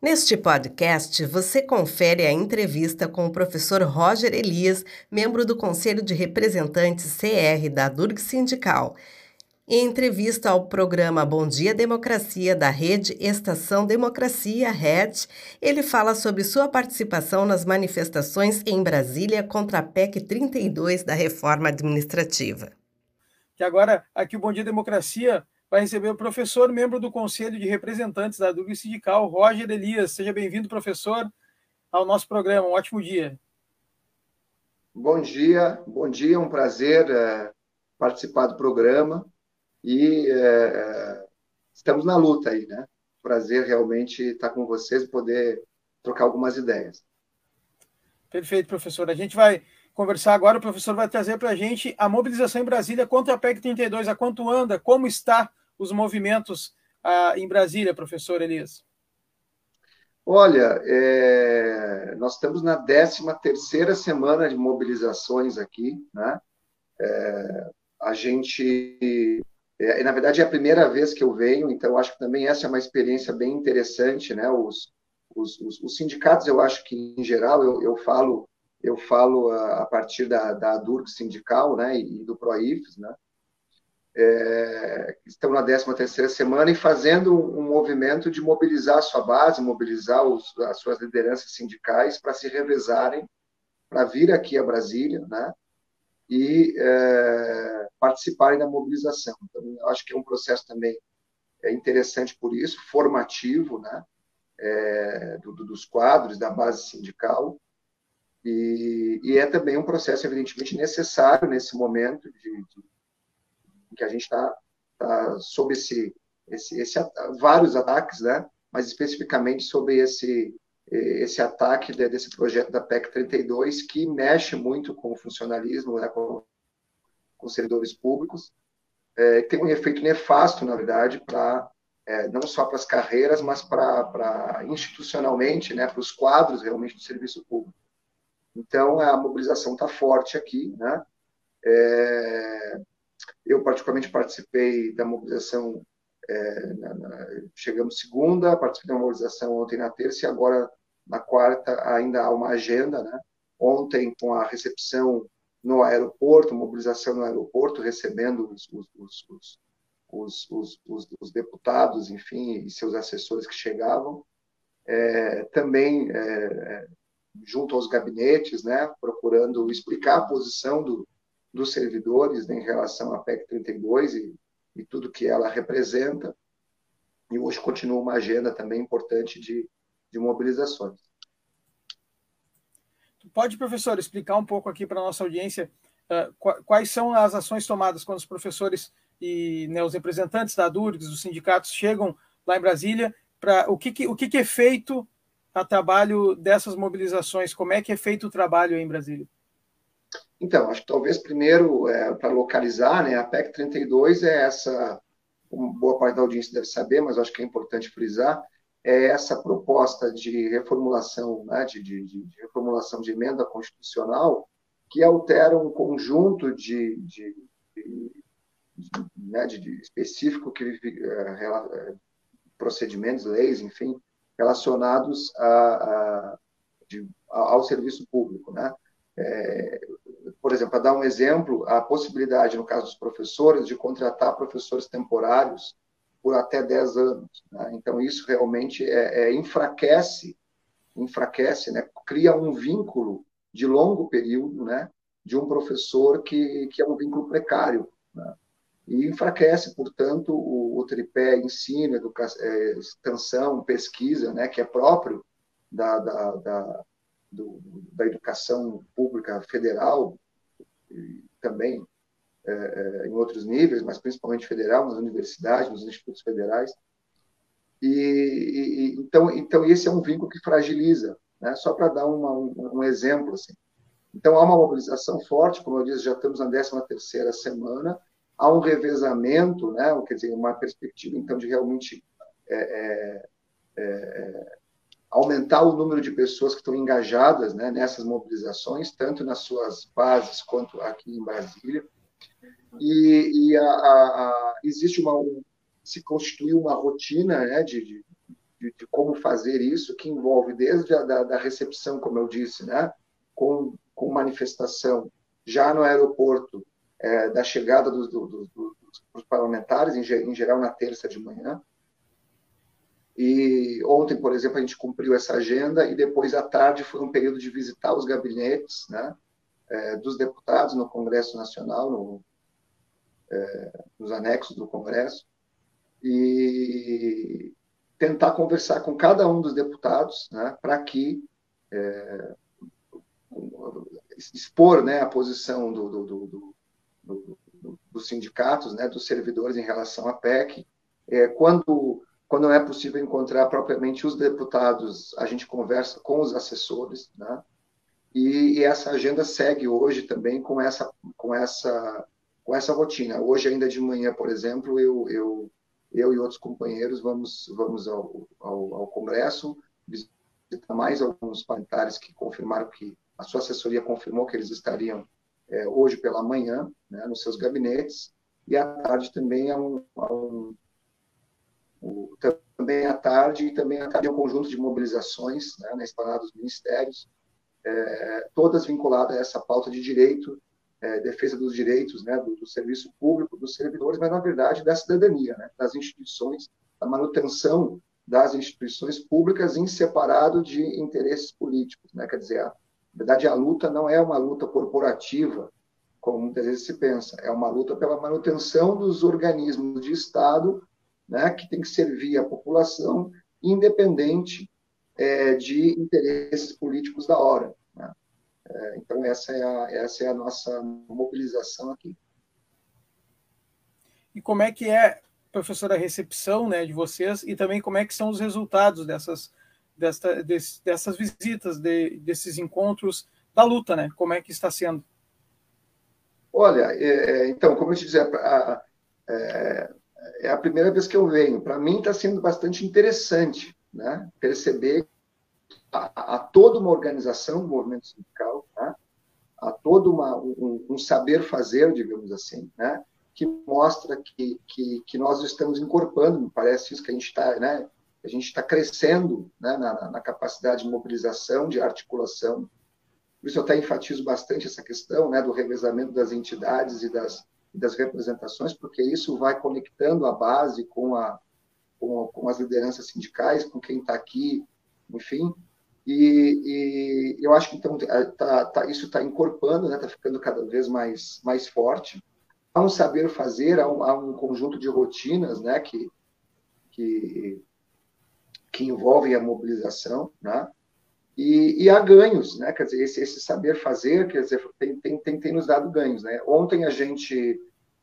Neste podcast, você confere a entrevista com o professor Roger Elias, membro do Conselho de Representantes CR da Durg Sindical. Em entrevista ao programa Bom Dia Democracia da Rede Estação Democracia RED, ele fala sobre sua participação nas manifestações em Brasília contra a PEC 32 da reforma administrativa. Que agora, aqui o Bom Dia Democracia vai receber o professor, membro do Conselho de Representantes da DUG Sindical, Roger Elias. Seja bem-vindo, professor, ao nosso programa. Um ótimo dia. Bom dia, bom dia, é um prazer é, participar do programa e é, estamos na luta aí, né? Prazer realmente estar com vocês e poder trocar algumas ideias. Perfeito, professor. A gente vai conversar agora. O professor vai trazer para a gente a mobilização em Brasília contra a PEC 32. A quanto anda? Como está os movimentos ah, em Brasília, professor Elias? Olha, é, nós estamos na 13 terceira semana de mobilizações aqui, né? É, a gente, é, na verdade, é a primeira vez que eu venho, então acho que também essa é uma experiência bem interessante, né? Os, os, os, os sindicatos, eu acho que em geral, eu, eu falo eu falo a, a partir da, da sindical, né, e do PROIFES, né, é, estão na 13 terceira semana e fazendo um movimento de mobilizar a sua base, mobilizar os, as suas lideranças sindicais para se revezarem, para vir aqui a Brasília, né? E é, participarem da mobilização. Então, acho que é um processo também é interessante por isso, formativo, né? É, do, dos quadros da base sindical e, e, é também um processo evidentemente necessário nesse momento de, de que a gente está tá sob esse, esse, esse, vários ataques, né? mas especificamente sobre esse, esse ataque desse projeto da PEC 32, que mexe muito com o funcionalismo, né? com, com servidores públicos, é, tem um efeito nefasto, na verdade, para é, não só para as carreiras, mas para institucionalmente, né, para os quadros realmente do serviço público. Então, a mobilização está forte aqui, né? É, eu, particularmente, participei da mobilização, é, na, na, chegamos segunda, participei da mobilização ontem na terça e agora na quarta ainda há uma agenda, né? Ontem, com a recepção no aeroporto, mobilização no aeroporto, recebendo os, os, os, os deputados, enfim, e seus assessores que chegavam. É, também é, junto aos gabinetes, né, procurando explicar a posição do, dos servidores né, em relação à PEC 32 e, e tudo que ela representa. E hoje continua uma agenda também importante de, de mobilizações. Pode, professor, explicar um pouco aqui para a nossa audiência uh, quais são as ações tomadas quando os professores e né, os representantes da DURGS, dos sindicatos, chegam lá em Brasília, para o, que, que, o que, que é feito a trabalho dessas mobilizações? Como é que é feito o trabalho em Brasília? Então, acho que talvez primeiro, é, para localizar, né, a PEC 32 é essa, como boa parte da audiência deve saber, mas acho que é importante frisar, é essa proposta de reformulação, né, de, de, de reformulação de emenda constitucional que altera um conjunto de, de, né, de específico que é, procedimentos, leis, enfim, relacionados a, a, ao serviço público. Né? É, por exemplo, para dar um exemplo, a possibilidade, no caso dos professores, de contratar professores temporários por até 10 anos. Né? Então, isso realmente é, é, enfraquece, enfraquece, né? cria um vínculo de longo período né? de um professor que, que é um vínculo precário. Né? e enfraquece, portanto, o, o tripé ensino, educação, é, extensão, pesquisa, né, que é próprio da, da, da, do, da educação pública federal, e também é, é, em outros níveis, mas principalmente federal, nas universidades, nos institutos federais. E, e então, então esse é um vínculo que fragiliza, né? Só para dar uma, um, um, exemplo assim. Então há uma mobilização forte, como eu disse, já estamos na 13 terceira semana há um revezamento, né? quer dizer, uma perspectiva, então, de realmente é, é, é, aumentar o número de pessoas que estão engajadas né, nessas mobilizações, tanto nas suas bases quanto aqui em Brasília. E, e a, a, a, existe uma, um, se constituiu uma rotina né, de, de, de, como fazer isso, que envolve desde a da, da recepção, como eu disse, né, com, com manifestação já no aeroporto, é, da chegada dos, dos, dos parlamentares, em, em, geral na terça de manhã. E ontem, por exemplo, a gente cumpriu essa agenda e depois à tarde foi um período de visitar os gabinetes né, é, dos deputados no Congresso Nacional, no, é, nos anexos do Congresso, e tentar conversar com cada um dos deputados né, para que é, expor né, a posição do, do, do, do, dos sindicatos, né, dos servidores em relação à PEC. É, quando, quando não é possível encontrar propriamente os deputados, a gente conversa com os assessores, né, e, e essa agenda segue hoje também com essa, com essa, com essa rotina. Hoje, ainda de manhã, por exemplo, eu, eu, eu e outros companheiros vamos, vamos ao, ao, ao Congresso visitar mais alguns parlamentares que confirmaram que a sua assessoria confirmou que eles estariam é, hoje pela manhã, né, nos seus gabinetes, e à tarde também um, há um, um, também à tarde e também à tarde um conjunto de mobilizações né, na esplanada dos ministérios, é, todas vinculadas a essa pauta de direito, é, defesa dos direitos né, do, do, serviço público, dos servidores, mas na verdade da cidadania, né, das instituições, da manutenção das instituições públicas em separado de interesses políticos, né, quer dizer, a, na verdade, a luta não é uma luta corporativa, como muitas vezes se pensa, é uma luta pela manutenção dos organismos de Estado, né, que tem que servir a população, independente é, de interesses políticos da hora. Né? É, então, essa é, a, essa é a nossa mobilização aqui. E como é que é, professora, a recepção né, de vocês e também como é que são os resultados dessas desta, dessas visitas, de, desses encontros da luta, né? Como é que está sendo? Olha, é, é então, como eu te dizia, a, é, é, a primeira vez que eu venho. Para mim está sendo bastante interessante, né? Perceber a, a, toda uma organização do movimento sindical, né? a todo uma, um, um, saber fazer, digamos assim, né? que mostra que, que, que nós estamos incorporando, me parece isso que a gente está, né? a gente está crescendo né, na, na, capacidade de mobilização, de articulação. Por isso eu até enfatizo bastante essa questão né, do revezamento das entidades e das, das representações, porque isso vai conectando a base com, a, com, a, com as lideranças sindicais, com quem está aqui, enfim. E, e, eu acho que então tá, tá, isso está incorporando, está né, tá ficando cada vez mais, mais forte. Há um saber fazer, há um, há um conjunto de rotinas né, que, que que envolvem a mobilização, né? E, e há ganhos, né? Quer dizer, esse, esse saber fazer, quer dizer, tem, tem, tem, tem nos dado ganhos, né? Ontem a gente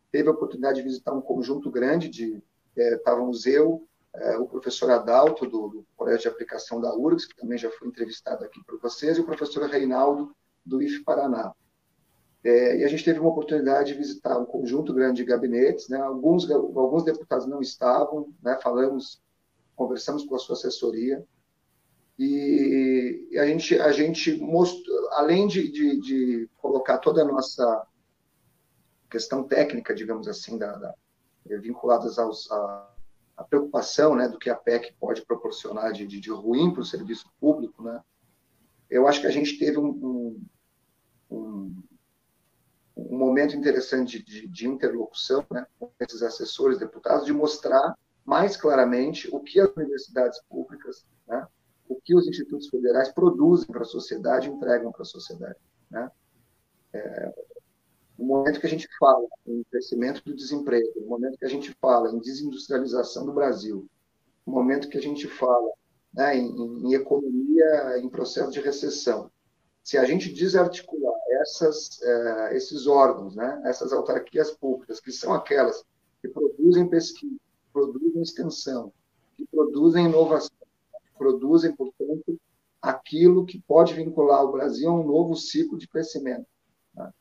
teve a oportunidade de visitar um conjunto grande de é, estávamos eu, é, o professor Adalto do, do, Colégio de Aplicação da URGS, que também já foi entrevistado aqui por vocês, e o professor Reinaldo do IF Paraná. É, e a gente teve uma oportunidade de visitar um conjunto grande de gabinetes, né? Alguns alguns deputados não estavam, né? Falamos conversamos com a sua assessoria e a gente, a gente mostrou, além de, de, de colocar toda a nossa questão técnica, digamos assim, da, da vinculadas aos, a, a, preocupação né, do que a PEC pode proporcionar de, de, de ruim para o serviço público, né, eu acho que a gente teve um, um, um, um momento interessante de, de interlocução né, com esses assessores, deputados, de mostrar mais claramente o que as universidades públicas, né, o que os institutos federais produzem para a sociedade entregam para a sociedade. Né? É, no momento que a gente fala em crescimento do desemprego, no momento que a gente fala em desindustrialização do Brasil, no momento que a gente fala né, em, em, economia em processo de recessão, se a gente desarticular essas, é, esses órgãos, né, essas autarquias públicas, que são aquelas que produzem pesquisa, produzem extensão, que produzem inovação, produzem, portanto, aquilo que pode vincular o Brasil a um novo ciclo de crescimento. Né?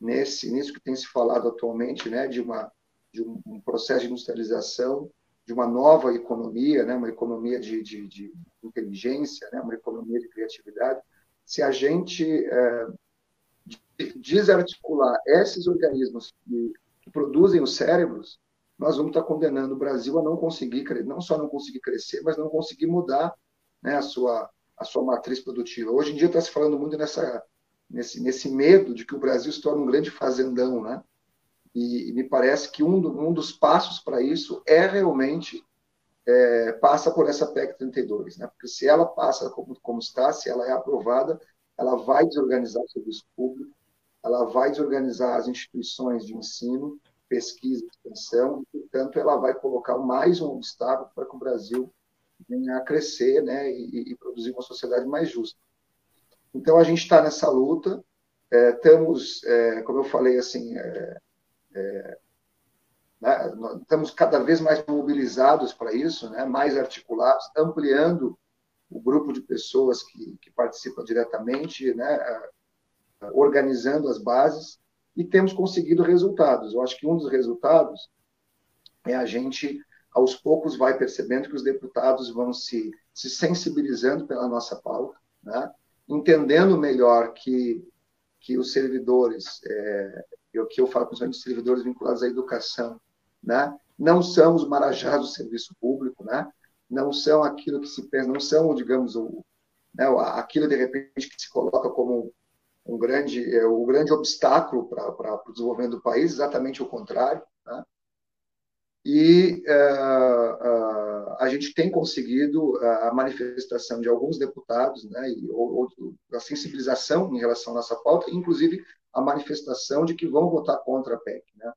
Nesse, nisso que tem se falado atualmente, né, de, uma, de um, processo de industrialização, de uma nova economia, né, uma economia de, de, de inteligência, né, uma economia de criatividade, se a gente é, desarticular esses organismos que, que produzem os cérebros, nós vamos estar condenando o Brasil a não conseguir, não só não conseguir crescer, mas não conseguir mudar né, a, sua, a sua matriz produtiva. Hoje em dia está se falando muito nessa, nesse, nesse medo de que o Brasil se torne um grande fazendão, né? E, e me parece que um, do, um dos passos para isso é realmente é, passa por essa PEC 32, né? Porque se ela passa como, como está, se ela é aprovada, ela vai desorganizar o serviço público, ela vai desorganizar as instituições de ensino, pesquisa e extensão, e, portanto, ela vai colocar mais um obstáculo para que o Brasil venha a crescer né, e, e produzir uma sociedade mais justa. Então, a gente está nessa luta, é, estamos, é, como eu falei, assim, é, é né, estamos cada vez mais mobilizados para isso, né, mais articulados, ampliando o grupo de pessoas que, que participam diretamente, né, organizando as bases, e temos conseguido resultados. Eu acho que um dos resultados é a gente, aos poucos, vai percebendo que os deputados vão se, se sensibilizando pela nossa pauta, né? entendendo melhor que, que os servidores, é, eu, que eu falo principalmente servidores vinculados à educação, né? não são os marajás do serviço público, né? não são aquilo que se pensa, não são, digamos, o, né, aquilo de repente que se coloca como um grande, é, o grande obstáculo para o desenvolvimento do país, exatamente o contrário. Né? E uh, uh, a gente tem conseguido a manifestação de alguns deputados, né, e, ou, ou, a sensibilização em relação à nossa pauta, inclusive a manifestação de que vão votar contra a PEC. Né?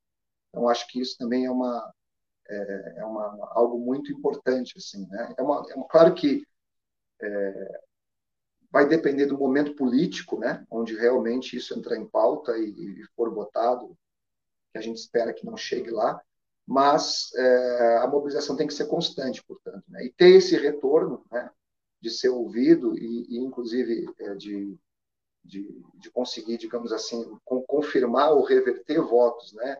Então, acho que isso também é uma, é, é uma, algo muito importante. Assim, né? é, uma, é uma, claro que é, vai depender do momento político, né, onde realmente isso entrar em pauta e, e for votado, que a gente espera que não chegue lá, mas é, a mobilização tem que ser constante, portanto, né, e ter esse retorno, né, de ser ouvido e, e inclusive, é, de, de, de, conseguir, digamos assim, com, confirmar ou reverter votos, né,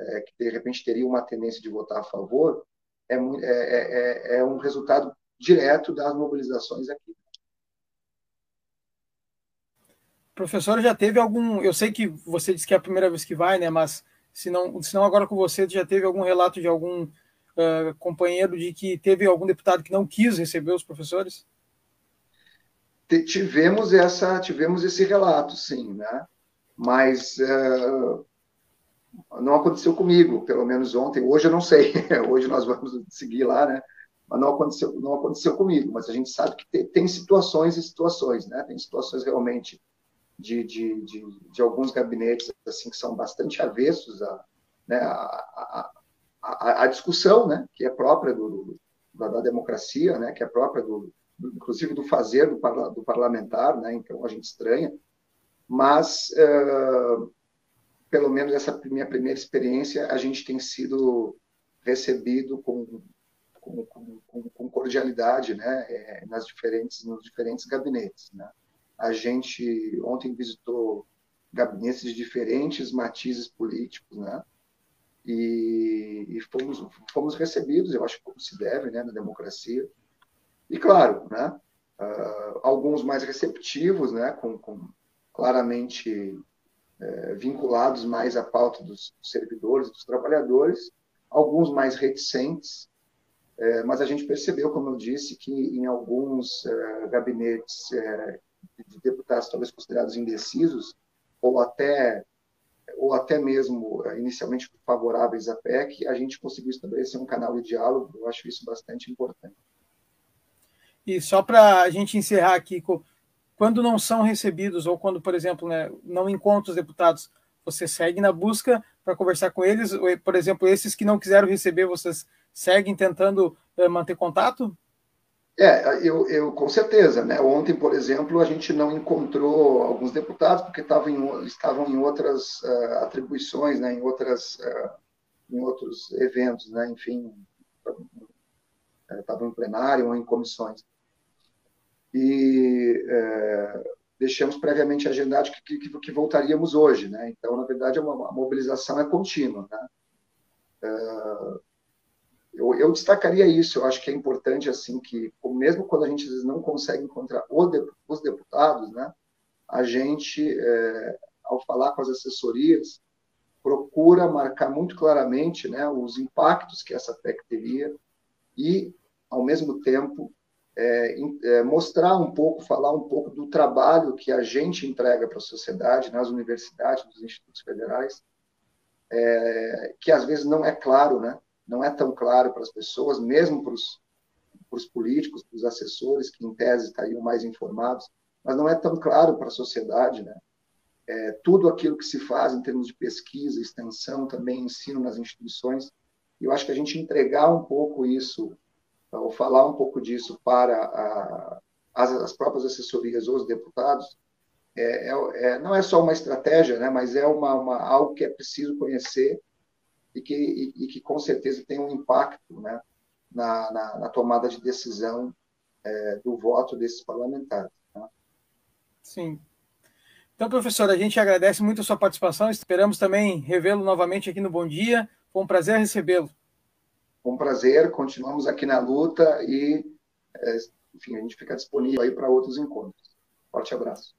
é, que de repente teria uma tendência de votar a favor, é, é, é, é um resultado direto das mobilizações aqui. Professor, já teve algum. Eu sei que você disse que é a primeira vez que vai, né? Mas se não, se não agora com você, já teve algum relato de algum uh, companheiro de que teve algum deputado que não quis receber os professores? Tivemos essa, tivemos esse relato, sim, né? Mas uh, não aconteceu comigo, pelo menos ontem. Hoje eu não sei. Hoje nós vamos seguir lá, né? Mas não aconteceu, não aconteceu comigo. Mas a gente sabe que tem, tem situações e situações, né? Tem situações realmente de, de, de, de, alguns gabinetes assim que são bastante avessos à, né, a, a, a, discussão, né, que é própria do, da, da, democracia, né, que é própria do, do inclusive do fazer do, parla, do, parlamentar, né, então a gente estranha, mas uh, pelo menos essa minha primeira experiência a gente tem sido recebido com com, com, com cordialidade, né, é, nas diferentes nos diferentes gabinetes, né. A gente ontem visitou gabinetes de diferentes matizes políticos, né? E, e fomos, fomos recebidos, eu acho como se deve, né, na democracia. E claro, né, uh, alguns mais receptivos, né, com, com claramente uh, vinculados mais à pauta dos servidores, dos trabalhadores, alguns mais reticentes, uh, mas a gente percebeu, como eu disse, que em alguns eh, gabinetes de deputados talvez considerados indecisos, ou até, ou até mesmo eh, inicialmente favoráveis à PEC, a gente conseguiu estabelecer um canal de diálogo, eu acho isso bastante importante. E só para a gente encerrar aqui, quando não são recebidos, ou quando, por exemplo, né, não encontra os deputados, você segue na busca para conversar com eles? Por exemplo, esses que não quiseram receber, vocês seguem tentando uh, manter contato? É, eu, eu com certeza, né? Ontem, por exemplo, a gente não encontrou alguns deputados porque estavam em, estavam em outras uh, atribuições, né? Em outras, uh, em outros eventos, né? Enfim, estavam em plenário ou em comissões. E uh, deixamos previamente agendado que, que, que, voltaríamos hoje, né? Então, na verdade, uma, a mobilização é contínua, né? Eu, eu, destacaria isso. Eu acho que é importante assim que, mesmo quando a gente não consegue encontrar os deputados, né, a gente, é, ao falar com as assessorias, procura marcar muito claramente né, os impactos que essa PEC teria e, ao mesmo tempo, é, é, mostrar um pouco, falar um pouco do trabalho que a gente entrega para a sociedade, nas universidades, nos institutos federais, é, que às vezes não é claro, né? Não é tão claro para as pessoas, mesmo para os, políticos, para os assessores, que em tese estariam mais informados, mas não é tão claro para a sociedade. Né? É, tudo aquilo que se faz em termos de pesquisa, extensão, também ensino nas instituições, eu acho que a gente entregar um pouco isso ou falar um pouco disso para a, as, as, próprias assessorias ou os deputados, é, é, é, não é só uma estratégia, né, mas é uma, uma algo que é preciso conhecer e que, e, e que com certeza tem um impacto né, na, na, na tomada de decisão é, do voto desses parlamentares. Né? Sim. Então, professor, a gente agradece muito a sua participação, esperamos também revê-lo novamente aqui no Bom Dia. Foi um prazer recebê-lo. Com prazer, continuamos aqui na luta e, é, enfim, a gente fica disponível aí para outros encontros. Forte abraço.